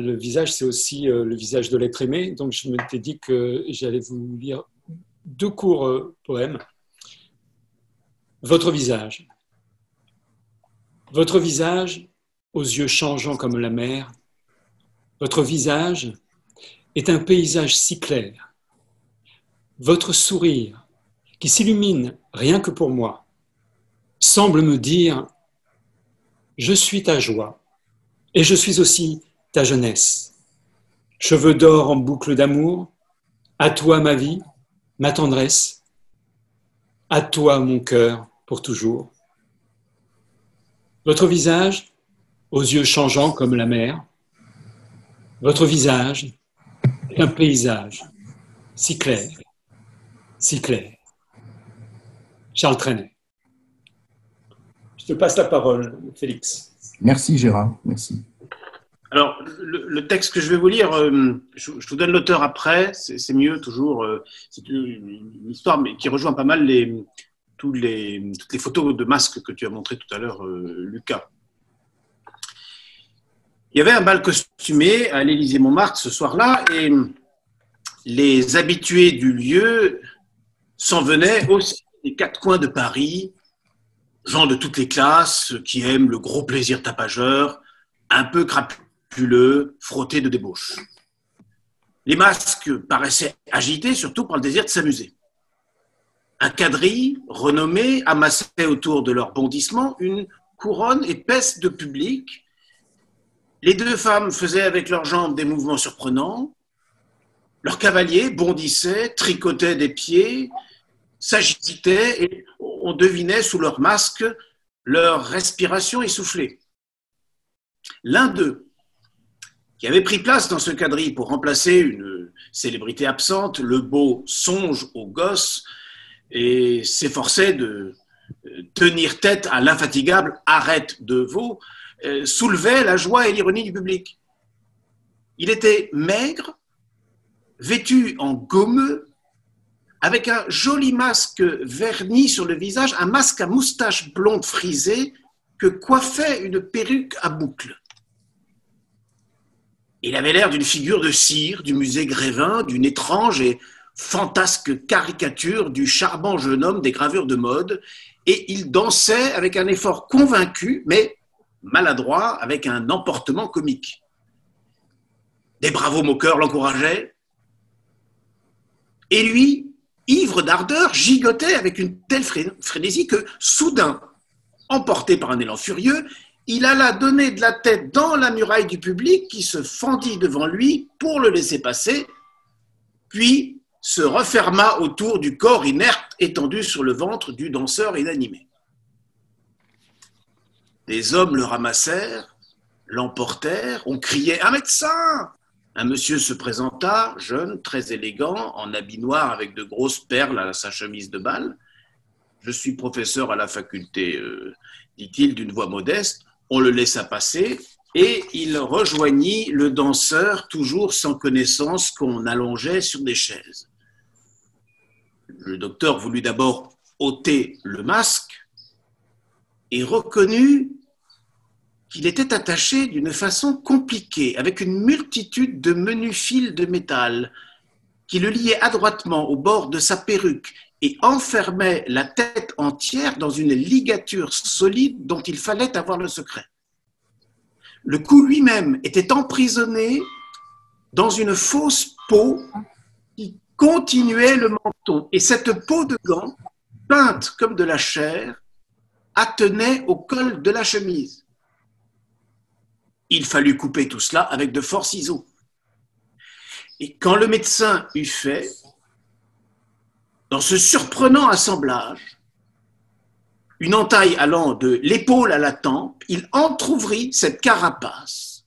le visage, c'est aussi euh, le visage de l'être aimé. Donc, je m'étais dit que j'allais vous lire deux courts euh, poèmes. Votre visage. Votre visage, aux yeux changeants comme la mer, votre visage est un paysage si clair. Votre sourire, qui s'illumine rien que pour moi, semble me dire Je suis ta joie et je suis aussi ta jeunesse. Cheveux d'or en boucle d'amour, à toi ma vie, ma tendresse, à toi mon cœur pour toujours. Votre visage, aux yeux changeants comme la mer, votre visage est un paysage si clair, si clair. Charles Trenet. Je te passe la parole, Félix. Merci Gérard, merci. Alors, le, texte que je vais vous lire, euh, je, vous donne l'auteur après, c'est mieux toujours. Euh, c'est une, histoire qui rejoint pas mal les, toutes les photos de masques que tu as montrées tout à l'heure, euh, Lucas. Il y avait un bal costumé à l'Élysée-Montmartre ce soir-là et les habitués du lieu s'en venaient aussi des quatre coins de Paris, gens de toutes les classes qui aiment le gros plaisir tapageur, un peu crapuleux frotté de débauche. Les masques paraissaient agités, surtout par le désir de s'amuser. Un quadrille renommé amassait autour de leur bondissement une couronne épaisse de public. Les deux femmes faisaient avec leurs jambes des mouvements surprenants. Leurs cavaliers bondissaient, tricotaient des pieds, s'agitaient et on devinait sous leurs masques leur respiration essoufflée. L'un d'eux, qui avait pris place dans ce quadrille pour remplacer une célébrité absente, le beau songe aux gosses, et s'efforçait de euh, tenir tête à l'infatigable arrête de veau, euh, soulevait la joie et l'ironie du public. Il était maigre, vêtu en gommeux, avec un joli masque verni sur le visage, un masque à moustache blonde frisée que coiffait une perruque à boucles. Il avait l'air d'une figure de cire du musée Grévin, d'une étrange et fantasque caricature du charmant jeune homme des gravures de mode, et il dansait avec un effort convaincu, mais maladroit, avec un emportement comique. Des bravos moqueurs l'encourageaient, et lui, ivre d'ardeur, gigotait avec une telle frénésie que, soudain, emporté par un élan furieux, il alla donner de la tête dans la muraille du public qui se fendit devant lui pour le laisser passer, puis se referma autour du corps inerte étendu sur le ventre du danseur inanimé. Des hommes le ramassèrent, l'emportèrent, on criait Un médecin Un monsieur se présenta, jeune, très élégant, en habit noir avec de grosses perles à sa chemise de balle. Je suis professeur à la faculté, euh, dit-il d'une voix modeste on le laissa passer et il rejoignit le danseur, toujours sans connaissance, qu'on allongeait sur des chaises. Le docteur voulut d'abord ôter le masque et reconnut qu'il était attaché d'une façon compliquée, avec une multitude de menus fils de métal qui le liaient adroitement au bord de sa perruque et enfermait la tête entière dans une ligature solide dont il fallait avoir le secret. Le cou lui-même était emprisonné dans une fausse peau qui continuait le menton. Et cette peau de gant, peinte comme de la chair, attenait au col de la chemise. Il fallut couper tout cela avec de forts ciseaux. Et quand le médecin eut fait, dans ce surprenant assemblage, une entaille allant de l'épaule à la tempe, il entr'ouvrit cette carapace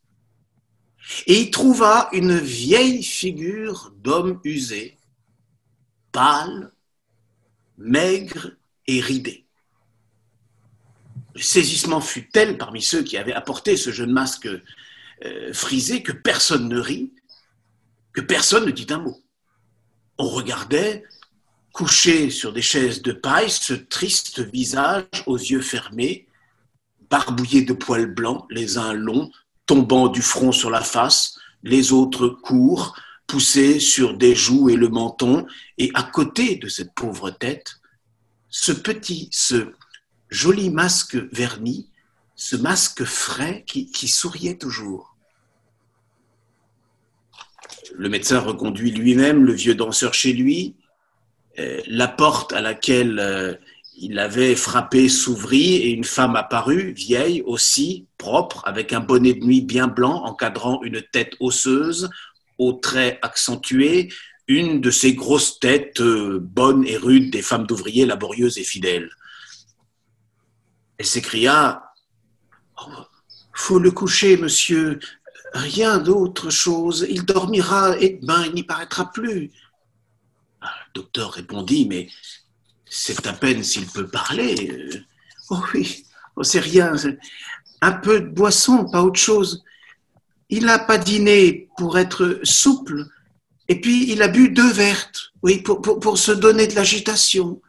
et y trouva une vieille figure d'homme usé, pâle, maigre et ridé. Le saisissement fut tel parmi ceux qui avaient apporté ce jeune masque euh, frisé que personne ne rit, que personne ne dit un mot. On regardait couché sur des chaises de paille, ce triste visage aux yeux fermés, barbouillé de poils blancs, les uns longs, tombant du front sur la face, les autres courent, poussés sur des joues et le menton, et à côté de cette pauvre tête, ce petit, ce joli masque verni, ce masque frais qui souriait toujours. Le médecin reconduit lui-même le vieux danseur chez lui. Euh, la porte à laquelle euh, il avait frappé s'ouvrit et une femme apparut, vieille aussi, propre, avec un bonnet de nuit bien blanc encadrant une tête osseuse, aux traits accentués, une de ces grosses têtes euh, bonnes et rudes des femmes d'ouvriers laborieuses et fidèles. Elle s'écria oh, Faut le coucher, monsieur, rien d'autre chose. Il dormira et demain il n'y paraîtra plus. Le docteur répondit Mais c'est à peine s'il peut parler. Euh, oh oui, oh, c'est rien. Un peu de boisson, pas autre chose. Il n'a pas dîné pour être souple, et puis il a bu deux vertes, oui, pour, se donner de l'agitation.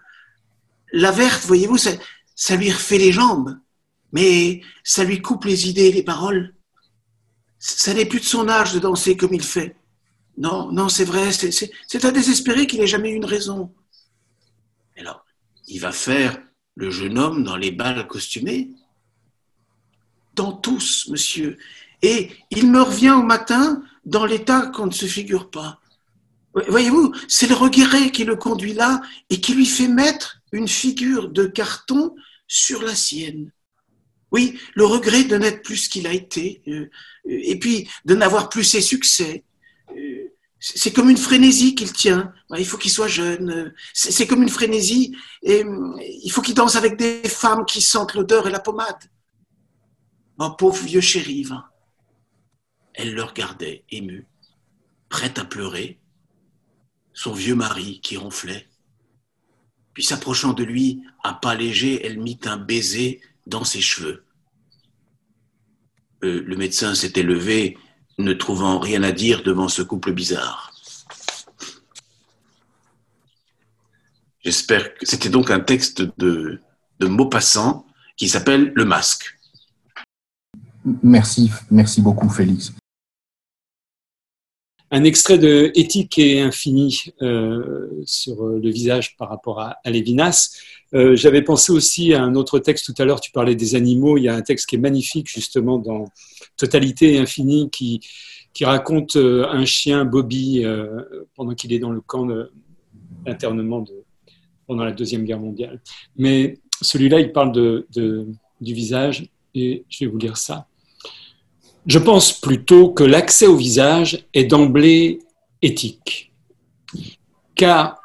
La verte, voyez-vous, ça, ça lui refait les jambes, mais ça lui coupe les idées les paroles. Ça n'est plus de son âge de danser comme il fait. Non, non, c'est vrai, c'est à désespérer qu'il n'ait jamais eu une raison. Alors, il va faire le jeune homme dans les balles costumées Dans tous, monsieur. Et il me revient au matin dans l'état qu'on ne se figure pas. Voyez-vous, c'est le regret qui le conduit là et qui lui fait mettre une figure de carton sur la sienne. Oui, le regret de n'être plus ce qu'il a été, euh, et puis de n'avoir plus ses succès, c'est comme une frénésie qu'il tient. Il faut qu'il soit jeune. C'est comme une frénésie. Et il faut qu'il danse avec des femmes qui sentent l'odeur et la pommade. Mon pauvre vieux chéri, Elle le regardait, émue, prête à pleurer. Son vieux mari qui ronflait. Puis s'approchant de lui, à pas léger, elle mit un baiser dans ses cheveux. Euh, le médecin s'était levé ne trouvant rien à dire devant ce couple bizarre. J'espère que c'était donc un texte de, de Maupassant qui s'appelle Le Masque. Merci, merci beaucoup Félix. Un extrait de Éthique et infini euh, sur le visage par rapport à, Lévinas. Euh, j'avais pensé aussi à un autre texte tout à l'heure, tu parlais des animaux, il y a un texte qui est magnifique justement dans Totalité et Infini qui, qui raconte euh, un chien, Bobby, euh, pendant qu'il est dans le camp d'internement pendant la Deuxième Guerre mondiale. Mais celui-là, il parle de, du visage et je vais vous lire ça. Je pense plutôt que l'accès au visage est d'emblée éthique. Car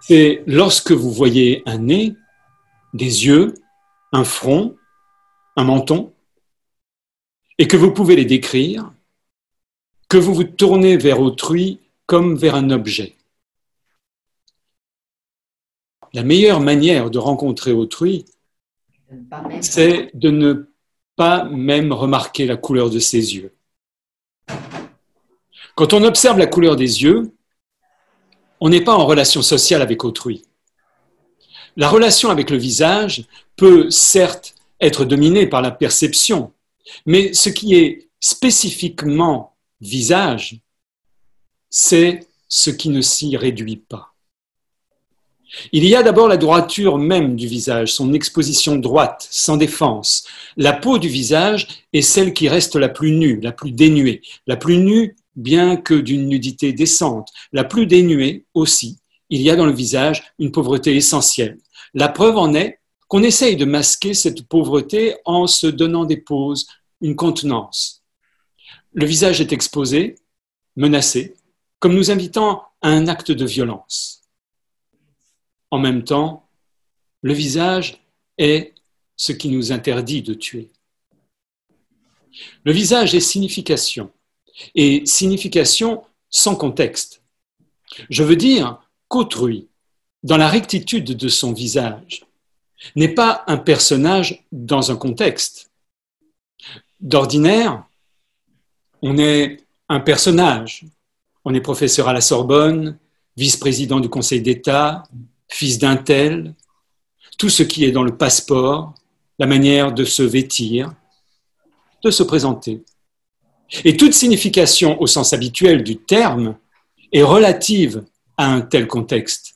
c'est lorsque vous voyez un nez, des yeux, un front, un menton, et que vous pouvez les décrire, que vous vous tournez vers autrui comme vers un objet. La meilleure manière de rencontrer autrui, c'est de ne pas même remarquer la couleur de ses yeux. Quand on observe la couleur des yeux, on n'est pas en relation sociale avec autrui. La relation avec le visage peut certes être dominée par la perception, mais ce qui est spécifiquement visage, c'est ce qui ne s'y réduit pas. Il y a d'abord la droiture même du visage, son exposition droite, sans défense. La peau du visage est celle qui reste la plus nue, la plus dénuée. La plus nue, bien que d'une nudité décente. La plus dénuée aussi. Il y a dans le visage une pauvreté essentielle. La preuve en est qu'on essaye de masquer cette pauvreté en se donnant des poses, une contenance. Le visage est exposé, menacé, comme nous invitant à un acte de violence. En même temps, le visage est ce qui nous interdit de tuer. Le visage est signification, et signification sans contexte. Je veux dire qu'autrui, dans la rectitude de son visage, n'est pas un personnage dans un contexte. D'ordinaire, on est un personnage. On est professeur à la Sorbonne, vice-président du Conseil d'État, fils d'un tel, tout ce qui est dans le passeport, la manière de se vêtir, de se présenter. Et toute signification au sens habituel du terme est relative à un tel contexte.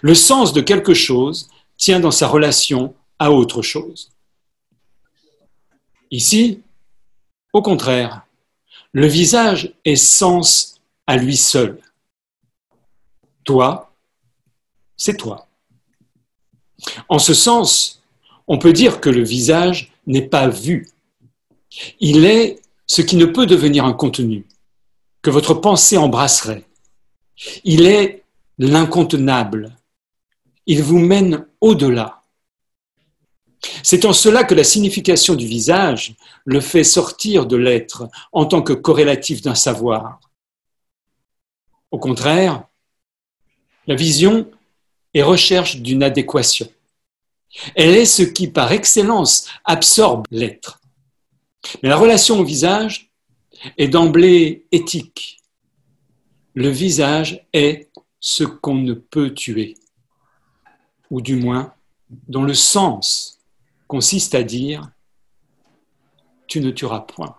Le sens de quelque chose tient dans sa relation à autre chose. Ici, au contraire, le visage est sens à lui seul. Toi, c'est toi. En ce sens, on peut dire que le visage n'est pas vu. Il est ce qui ne peut devenir un contenu, que votre pensée embrasserait. Il est l'incontenable. Il vous mène au-delà. C'est en cela que la signification du visage le fait sortir de l'être en tant que corrélatif d'un savoir. Au contraire, la vision est recherche d'une adéquation. Elle est ce qui, par excellence, absorbe l'être. Mais la relation au visage est d'emblée éthique. Le visage est ce qu'on ne peut tuer, ou du moins dont le sens consiste à dire tu ne tueras point.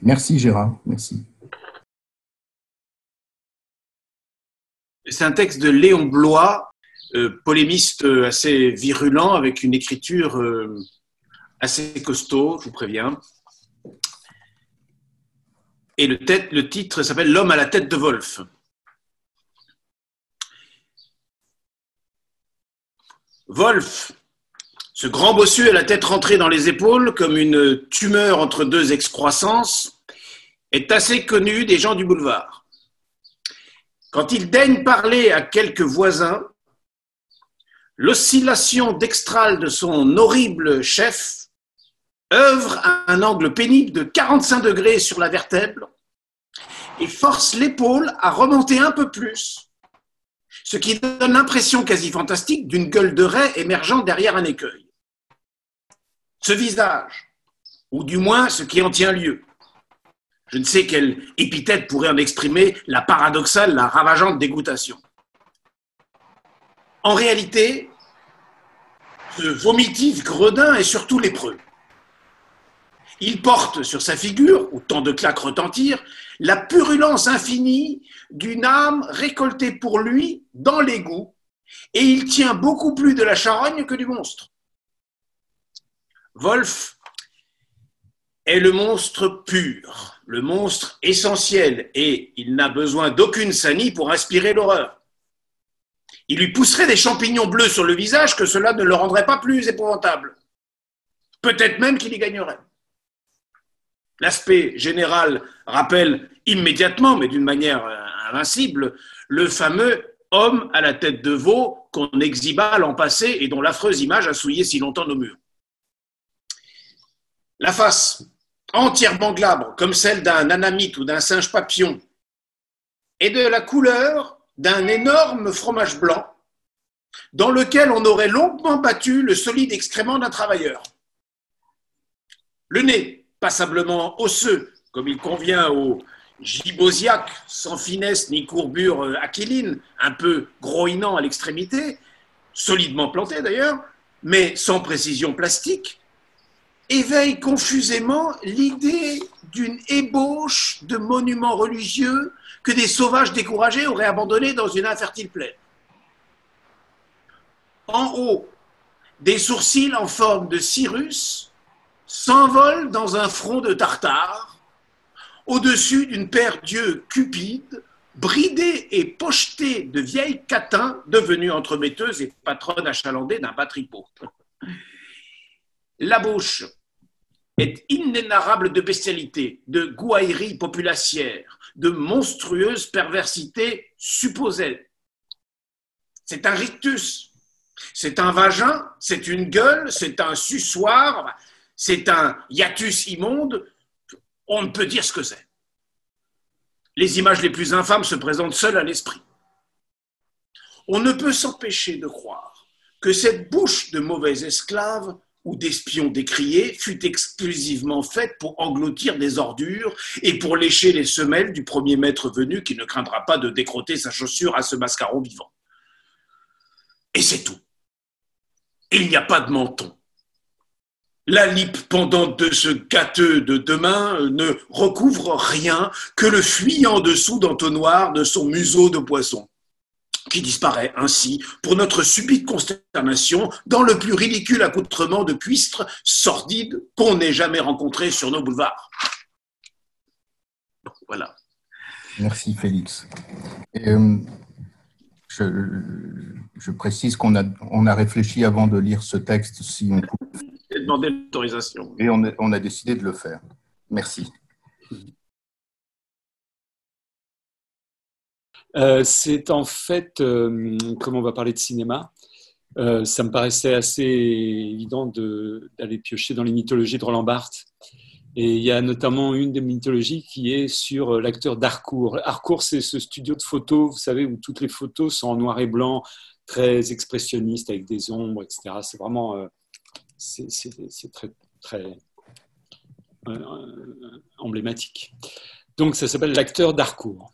Merci Gérard, merci. C'est un texte de Léon Blois, euh, polémiste assez virulent, avec une écriture euh, assez costaud, je vous préviens. Et le, le titre s'appelle L'homme à la tête de Wolf. Wolf, ce grand bossu à la tête rentrée dans les épaules comme une tumeur entre deux excroissances, est assez connu des gens du boulevard. Quand il daigne parler à quelques voisins, l'oscillation dextrale de son horrible chef œuvre à un angle pénible de 45 degrés sur la vertèbre et force l'épaule à remonter un peu plus ce qui donne l'impression quasi fantastique d'une gueule de raie émergeant derrière un écueil. Ce visage, ou du moins ce qui en tient lieu, je ne sais quelle épithète pourrait en exprimer la paradoxale, la ravageante dégoûtation. En réalité, ce vomitif gredin est surtout lépreux. Il porte sur sa figure, où tant de claques retentirent, la purulence infinie d'une âme récoltée pour lui dans l'égout, et il tient beaucoup plus de la charogne que du monstre. Wolf est le monstre pur, le monstre essentiel, et il n'a besoin d'aucune sanie pour inspirer l'horreur. Il lui pousserait des champignons bleus sur le visage que cela ne le rendrait pas plus épouvantable. Peut-être même qu'il y gagnerait. L'aspect général rappelle immédiatement, mais d'une manière euh, invincible, le fameux homme à la tête de veau qu'on exhiba l'an passé et dont l'affreuse image a souillé si longtemps nos murs. La face, entièrement glabre, comme celle d'un anamite ou d'un singe papillon, est de la couleur d'un énorme fromage blanc dans lequel on aurait longuement battu le solide excrément d'un travailleur. Le nez, passablement osseux, comme il convient au gibosiaque, sans finesse ni courbure euh, aquiline, un peu groinant à l'extrémité, solidement planté d'ailleurs, mais sans précision plastique, éveille confusément l'idée d'une ébauche de monuments religieux que des sauvages découragés auraient abandonné dans une infertile plaine. En haut, des sourcils en forme de Cyrus s'envole dans un front de tartare, au-dessus d'une paire d'yeux cupides, bridée et pochetée de vieilles catins devenues entremetteuses et patronnes achalandées d'un bas tripot. La bouche est inénarrable de bestialité, de gouaillerie populacière, de monstrueuse perversité supposée. C'est un rictus, c'est un vagin, c'est une gueule, c'est un suçoir, c'est un hiatus immonde, on ne peut dire ce que c'est. Les images les plus infâmes se présentent seules à l'esprit. On ne peut s'empêcher de croire que cette bouche de mauvais esclaves ou d'espions décriés fut exclusivement faite pour engloutir des ordures et pour lécher les semelles du premier maître venu qui ne craindra pas de décroter sa chaussure à ce mascaron vivant. Et c'est tout. Il n'y a pas de menton La lippe pendante de ce gâteux de demain ne recouvre rien que le fuyant dessous d'entonnoir de son museau de poisson qui disparaît ainsi pour notre subite consternation dans le plus ridicule accoutrement de cuistre sordide qu'on n'ait jamais rencontré sur nos boulevards. Voilà. Merci Félix. Euh, je, précise qu'on a, on a réfléchi avant de lire ce texte si on pouvait. demandé l'autorisation. Et on a, on a décidé de le faire. Merci. Euh, c'est en fait, euh, comme on va parler de cinéma, euh, ça me paraissait assez évident d'aller piocher dans les mythologies de Roland Barthes. Et il y a notamment une des mythologies qui est sur l'acteur d'Harcourt. Harcourt, c'est ce studio de photos, vous savez, où toutes les photos sont en noir et blanc, très expressionnistes, avec des ombres, etc. C'est vraiment, c'est très, très emblématique. Donc, ça s'appelle l'acteur d'Harcourt.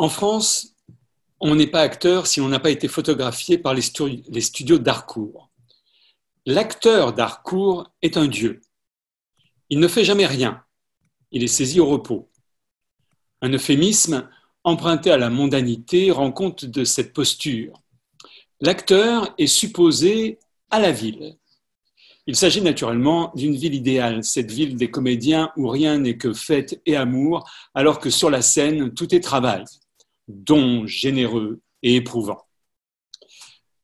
En France, on n'est pas acteur si on n'a pas été photographié par les, studios d'Harcourt. L'acteur d'Harcourt est un dieu. Il ne fait jamais rien. Il est saisi au repos. Un euphémisme emprunté à la mondanité rend compte de cette posture. L'acteur est supposé à la ville. Il s'agit naturellement d'une ville idéale, cette ville des comédiens où rien n'est que fête et amour, alors que sur la scène, tout est travail don généreux et éprouvant.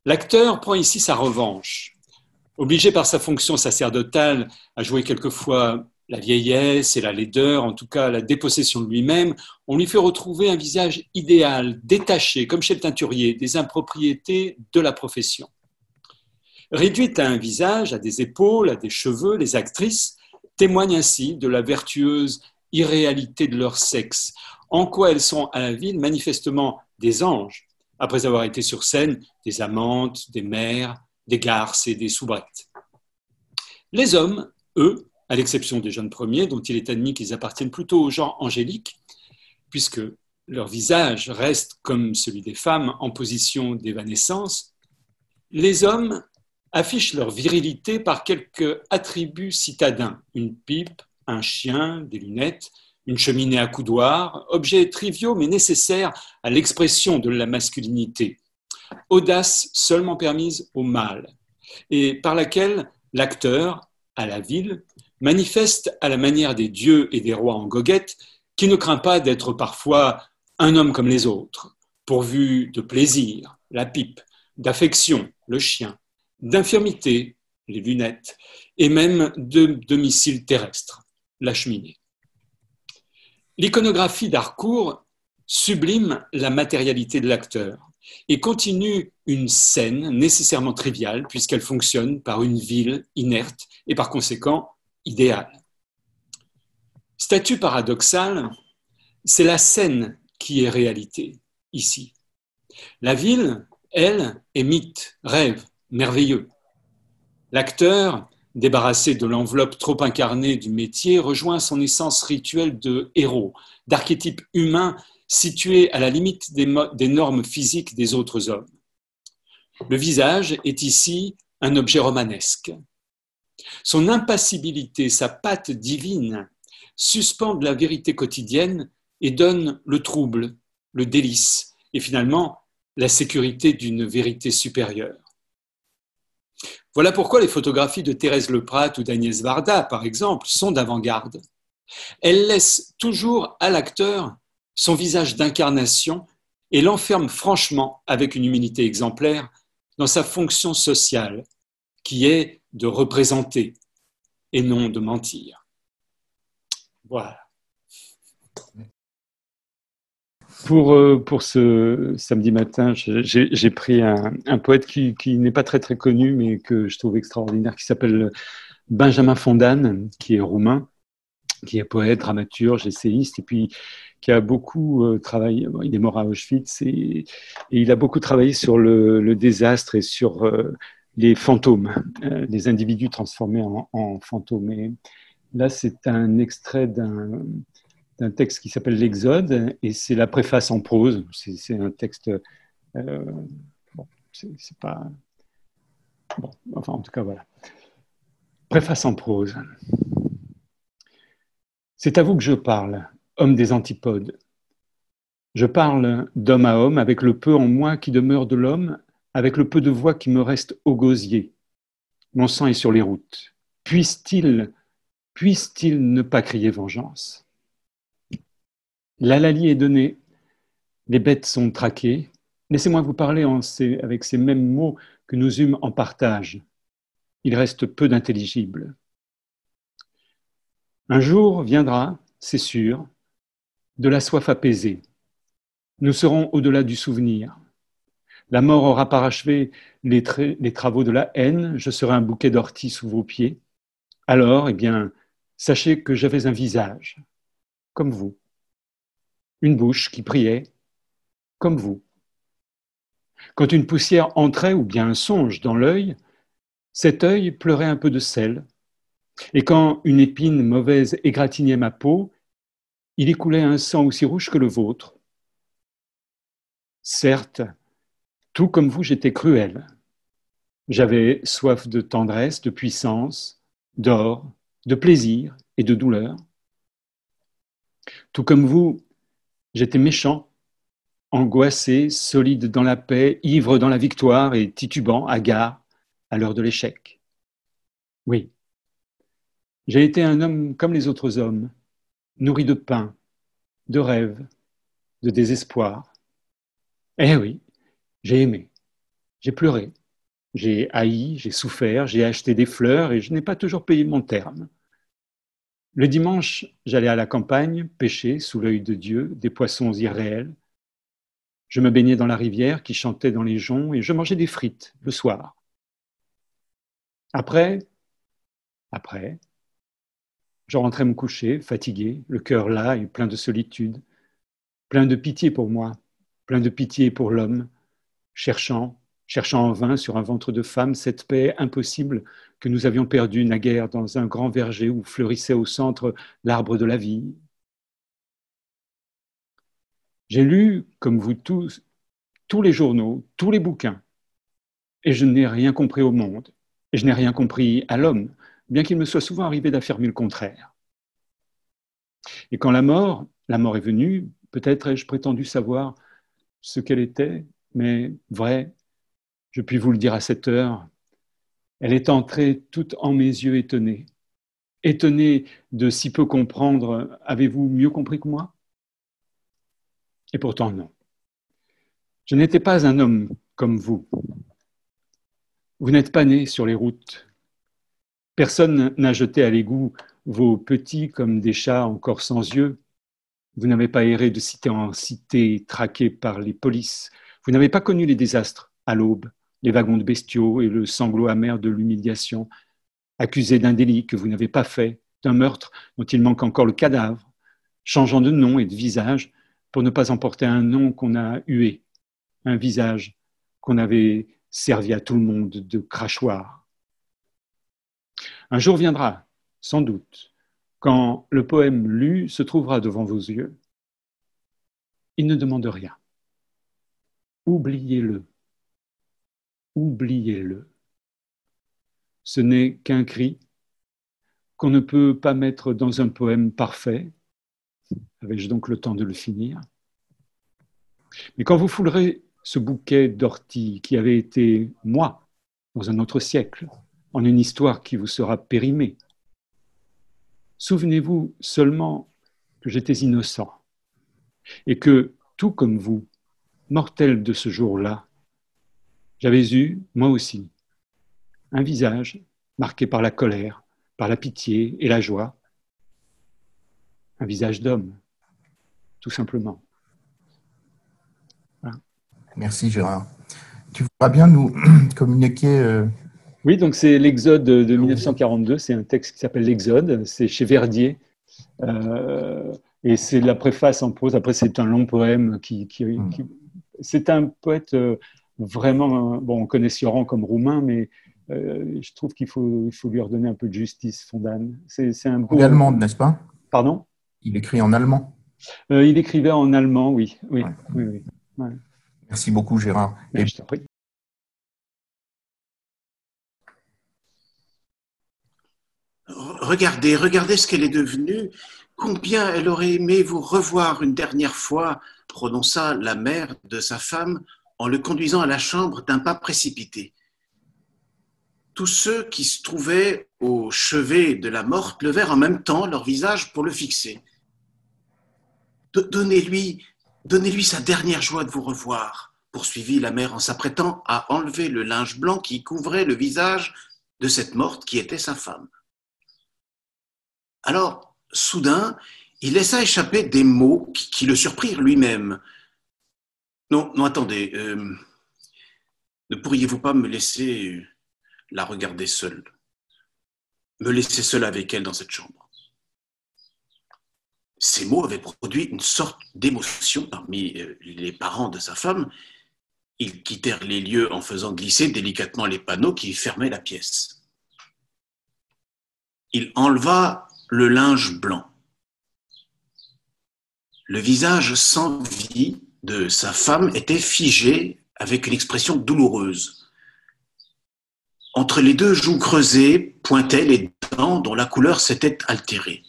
L'acteur prend ici sa revanche. Obligé par sa fonction sacerdotale à jouer quelquefois la vieillesse et la laideur, en tout cas la dépossession de lui-même, on lui fait retrouver un visage idéal, détaché, comme chez le teinturier, des impropriétés de la profession. Réduite à un visage, à des épaules, à des cheveux, les actrices témoignent ainsi de la vertueuse irréalité de leur sexe, en quoi elles sont à la ville manifestement des anges, après avoir été sur scène des amantes, des mères, des garces et des soubrettes? Les hommes, eux, à l'exception des jeunes premiers, dont il est admis qu'ils appartiennent plutôt au genre angélique, puisque leur visage reste, comme celui des femmes, en position d'évanescence, les hommes affichent leur virilité par quelques attributs citadins, une pipe, un chien, des lunettes, une cheminée à coudoir, objets triviaux mais nécessaires à l'expression de la masculinité, audace seulement permise au mâle, et par laquelle l'acteur, à la ville, manifeste à la manière des dieux et des rois en goguette qui ne craint pas d'être parfois un homme comme les autres, pourvu de plaisir, la pipe, d'affection, le chien, d'infirmité, les lunettes, et même de domicile terrestre, la cheminée. L'iconographie d'Harcourt sublime la matérialité de l'acteur et continue une scène nécessairement triviale puisqu'elle fonctionne par une ville inerte et par conséquent idéale. Statut paradoxal, c'est la scène qui est réalité ici. La ville, elle, est mythe, rêve, merveilleux. L'acteur débarrassé de l'enveloppe trop incarnée du métier, rejoint son essence rituelle de héros, d'archétype humain situé à la limite des, normes physiques des autres hommes. Le visage est ici un objet romanesque. Son impassibilité, sa patte divine, suspendent la vérité quotidienne et donnent le trouble, le délice et finalement la sécurité d'une vérité supérieure. Voilà pourquoi les photographies de Thérèse Leprat ou d'Agnès Varda, par exemple, sont d'avant-garde. Elles laissent toujours à l'acteur son visage d'incarnation et l'enferment franchement, avec une humilité exemplaire, dans sa fonction sociale, qui est de représenter et non de mentir. Voilà. Pour, euh, pour ce samedi matin, j'ai pris un, un, poète qui, qui n'est pas très très connu, mais que je trouve extraordinaire, qui s'appelle Benjamin Fondane, qui est roumain, qui est poète, dramaturge, essayiste, et puis qui a beaucoup euh, travaillé. Il est mort à Auschwitz et, et il a beaucoup travaillé sur le, le désastre et sur euh, les fantômes, les individus transformés en, en fantômes. Et là, c'est un extrait d'un d'un texte qui s'appelle L'Exode, et c'est la préface en prose. C'est un texte. Euh, bon, c'est pas. Bon, enfin, en tout cas, voilà. Préface en prose. C'est à vous que je parle, homme des antipodes. Je parle d'homme à homme avec le peu en moi qui demeure de l'homme, avec le peu de voix qui me reste au gosier. Mon sang est sur les routes. Puisse-t-il, puisse-t-il ne pas crier vengeance? L'alalie est donnée, les bêtes sont traquées. Laissez-moi vous parler avec ces mêmes mots que nous eûmes en partage. Il reste peu d'intelligible. Un jour viendra, c'est sûr, de la soif apaisée. Nous serons au-delà du souvenir. La mort aura parachevé les travaux de la haine, je serai un bouquet d'orties sous vos pieds. Alors, eh bien, sachez que j'avais un visage, comme vous, une bouche qui priait, comme vous. Quand une poussière entrait ou bien un songe dans l'œil, cet œil pleurait un peu de sel, et quand une épine mauvaise égratignait ma peau, il y coulait un sang aussi rouge que le vôtre. Certes, tout comme vous, j'étais cruel. J'avais soif de tendresse, de puissance, d'or, de plaisir et de douleur. Tout comme vous, j'étais méchant, angoissé, solide dans la paix, ivre dans la victoire et titubant, hagard à l'heure de l'échec. Oui, j'ai été un homme comme les autres hommes, nourri de pain, de rêves, de désespoir. Eh oui, j'ai aimé, j'ai pleuré, j'ai haï, j'ai souffert, j'ai acheté des fleurs et je n'ai pas toujours payé mon terme. Le dimanche, j'allais à la campagne pêcher sous l'œil de Dieu des poissons irréels. Je me baignais dans la rivière qui chantait dans les joncs et je mangeais des frites le soir. Après, après, je rentrais me coucher, fatigué, le cœur là et plein de solitude, plein de pitié pour moi, plein de pitié pour l'homme, cherchant, cherchant en vain sur un ventre de femme cette paix impossible que nous avions perdue naguère dans un grand verger où fleurissait au centre l'arbre de la vie. J'ai lu, comme vous tous, tous les journaux, tous les bouquins, et je n'ai rien compris au monde, et je n'ai rien compris à l'homme, bien qu'il me soit souvent arrivé d'affirmer le contraire. Et quand la mort, la mort est venue, peut-être ai-je prétendu savoir ce qu'elle était, mais vrai, je puis vous le dire à cette heure, elle est entrée toute en mes yeux étonnée. Étonnée de si peu comprendre, avez-vous mieux compris que moi? Et pourtant non. Je n'étais pas un homme comme vous. Vous n'êtes pas né sur les routes. Personne n'a jeté à l'égout vos petits comme des chats encore sans yeux. Vous n'avez pas erré de cité en cité, traqué par les polices. Vous n'avez pas connu les désastres à l'aube, les wagons de bestiaux et le sanglot amer de l'humiliation, accusé d'un délit que vous n'avez pas fait, d'un meurtre dont il manque encore le cadavre, changeant de nom et de visage pour ne pas emporter un nom qu'on a hué, un visage qu'on avait servi à tout le monde de crachoir. Un jour viendra, sans doute, quand le poème lu se trouvera devant vos yeux. Il ne demande rien. Oubliez-le. Oubliez-le. Ce n'est qu'un cri qu'on ne peut pas mettre dans un poème parfait. Avais-je donc le temps de le finir? Mais quand vous foulerez ce bouquet d'orties qui avait été moi dans un autre siècle, en une histoire qui vous sera périmée, souvenez-vous seulement que j'étais innocent et que, tout comme vous, mortel de ce jour-là, j'avais eu, moi aussi, un visage marqué par la colère, par la pitié et la joie, un visage d'homme, tout simplement. Merci Gérard. Tu voudras bien nous communiquer euh, oui, donc c'est l'Exode de 1942, c'est un texte qui s'appelle l'Exode, c'est chez Verdier. Euh, et c'est la préface en prose. Après, c'est un long poème qui. Hmm. c'est un poète euh, vraiment. Bon, on connaît Sioran comme roumain, mais euh, je trouve qu'il faut, il faut lui redonner un peu de justice, Fondane. C'est, un beau. Allemand, n'est-ce pas? Pardon? Il écrit en allemand Il écrivait en allemand, oui. oui, oui, Merci beaucoup, Gérard. Et... Je t'en prie. regardez, regardez ce qu'elle est devenue. Combien elle aurait aimé vous revoir une dernière fois, prononça la mère de sa femme en le conduisant à la chambre d'un pas précipité. Tous ceux qui se trouvaient au chevet de la morte levèrent en même temps leur visage pour le fixer. Donnez-lui, donnez-lui sa dernière joie de vous revoir, poursuivit la mère en s'apprêtant à enlever le linge blanc qui couvrait le visage de cette morte qui était sa femme. Alors, soudain, il laissa échapper des mots qui, le surprirent lui-même. Non, attendez. Euh, ne pourriez-vous pas me laisser la regarder seule? Me laisser seule avec elle dans cette chambre? Ces mots avaient produit une sorte d'émotion parmi euh, les parents de sa femme. Ils quittèrent les lieux en faisant glisser délicatement les panneaux qui fermaient la pièce. Il enleva le linge blanc. Le visage sans vie de sa femme était figé avec une expression douloureuse. Entre les deux joues creusées pointaient les dents dont la couleur s'était altérée.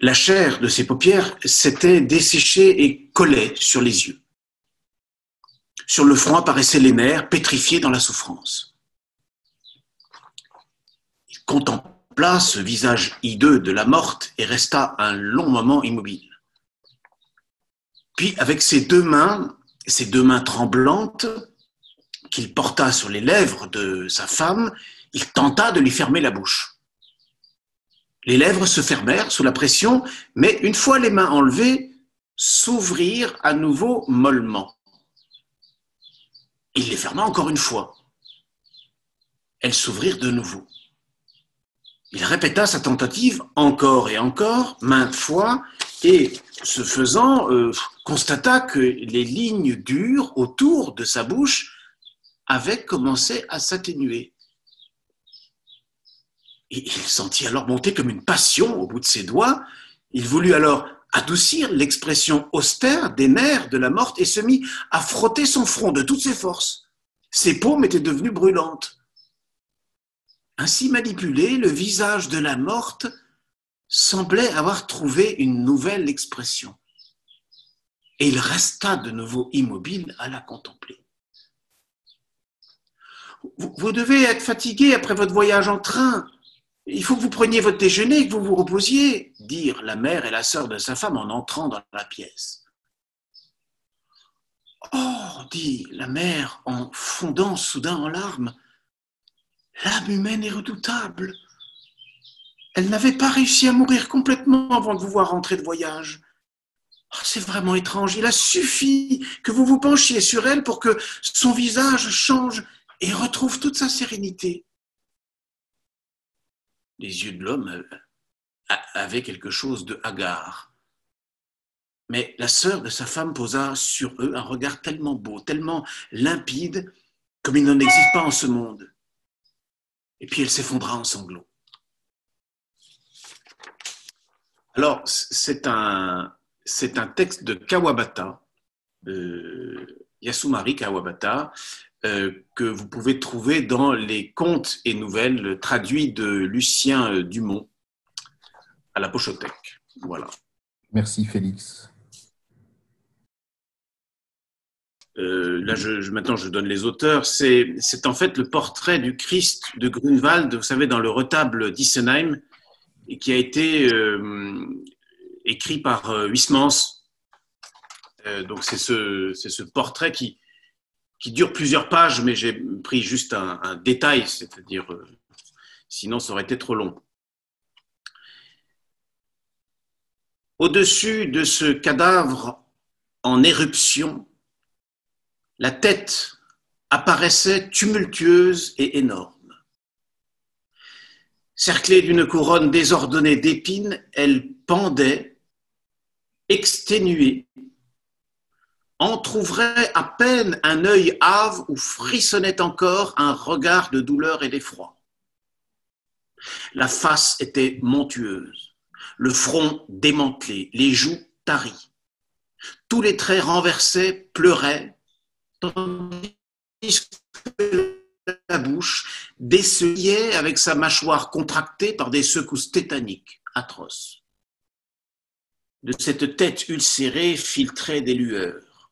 La chair de ses paupières s'était desséchée et collait sur les yeux. Sur le front apparaissaient les nerfs pétrifiés dans la souffrance. Il contempla ce visage hideux de la morte et resta un long moment immobile. Puis, avec ses deux mains, ses deux mains tremblantes, qu'il porta sur les lèvres de sa femme, il tenta de lui fermer la bouche. Les lèvres se fermèrent sous la pression, mais une fois les mains enlevées, s'ouvrirent à nouveau mollement. Il les ferma encore une fois. Elles s'ouvrirent de nouveau. Il répéta sa tentative encore et encore, maintes fois, et ce faisant, euh, constata que les lignes dures autour de sa bouche avaient commencé à s'atténuer. il sentit alors monter comme une passion au bout de ses doigts. Il voulut alors adoucir l'expression austère des nerfs de la morte et se mit à frotter son front de toutes ses forces. Ses paumes étaient devenues brûlantes. Ainsi manipulé, le visage de la morte semblait avoir trouvé une nouvelle expression. Et il resta de nouveau immobile à la contempler. Vous, devez être fatigué après votre voyage en train. Il faut que vous preniez votre déjeuner et que vous vous reposiez, dirent la mère et la sœur de sa femme en entrant dans la pièce. Oh, dit la mère en fondant soudain en larmes, l'âme humaine est redoutable. Elle n'avait pas réussi à mourir complètement avant de vous voir rentrer de voyage. Oh, c'est vraiment étrange. Il a suffi que vous vous penchiez sur elle pour que son visage change et retrouve toute sa sérénité. Les yeux de l'homme euh, avaient quelque chose de hagard. Mais la sœur de sa femme posa sur eux un regard tellement beau, tellement limpide, comme il n'en existe pas en ce monde. Et puis elle s'effondra en sanglots. Alors, c'est un, c'est un texte de Kawabata, Yasumari Kawabata, euh, que vous pouvez trouver dans les contes et nouvelles traduits de Lucien Dumont à la Pochothèque. Voilà. Merci Félix. Euh, là, je, maintenant, je donne les auteurs. C'est en fait le portrait du Christ de Grunewald, vous savez, dans le retable d'Issenheim, qui a été euh, écrit par euh, Huysmans. Euh, donc c'est ce, ce, portrait qui, qui dure plusieurs pages, mais j'ai pris juste un, un détail, c'est-à-dire, sinon ça aurait été trop long. Au-dessus de ce cadavre en éruption, la tête apparaissait tumultueuse et énorme. Cerclée d'une couronne désordonnée d'épines, elle pendait, exténuée, entr'ouvrait à peine un œil hâve où frissonnait encore un regard de douleur et d'effroi. La face était montueuse, le front démantelé, les joues taries. Tous les traits renversés pleuraient, tandis que la bouche, déceliait avec sa mâchoire contractée par des secousses tétaniques atroces. De cette tête ulcérée filtraient des lueurs.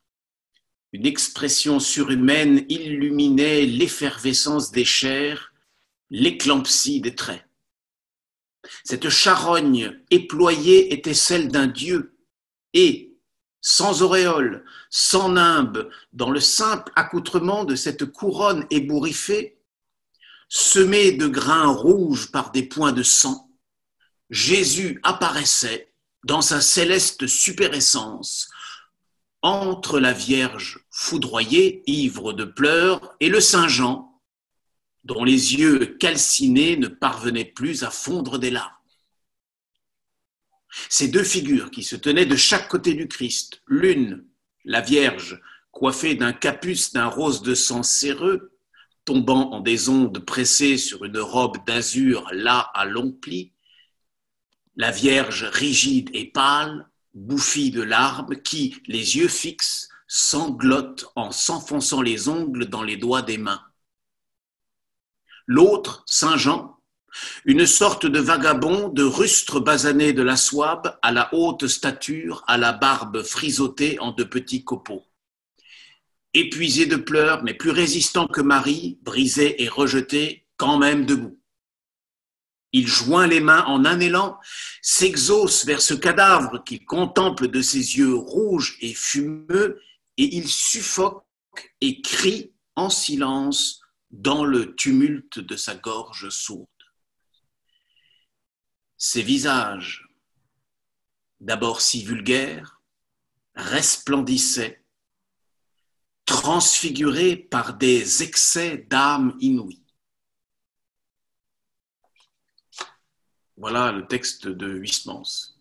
Une expression surhumaine illuminait l'effervescence des chairs, l'éclampsie des traits. Cette charogne éployée était celle d'un dieu, et, sans auréole, sans nimbe, dans le simple accoutrement de cette couronne ébouriffée, semée de grains rouges par des points de sang, Jésus apparaissait dans sa céleste superessence entre la Vierge foudroyée, ivre de pleurs, et le Saint Jean, dont les yeux calcinés ne parvenaient plus à fondre des larmes. Ces deux figures qui se tenaient de chaque côté du Christ, l'une, la Vierge, coiffée d'un capuce d'un rose de sang céreux, tombant en des ondes pressées sur une robe d'azur là à longs plis, la Vierge rigide et pâle, bouffie de larmes, qui, les yeux fixes, sanglote en s'enfonçant les ongles dans les doigts des mains. L'autre, Saint Jean, une sorte de vagabond de rustre basané de la Souabe à la haute stature, à la barbe frisottée en de petits copeaux. Épuisé de pleurs, mais plus résistant que Marie, brisé et rejeté, quand même debout. Il joint les mains en un élan, s'exauce vers ce cadavre qu'il contemple de ses yeux rouges et fumeux, et il suffoque et crie en silence dans le tumulte de sa gorge sourde. Ses visages, d'abord si vulgaires, resplendissaient, transfigurés par des excès d'âme inouïs. Voilà le texte de Huysmans.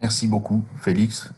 Merci beaucoup, Félix.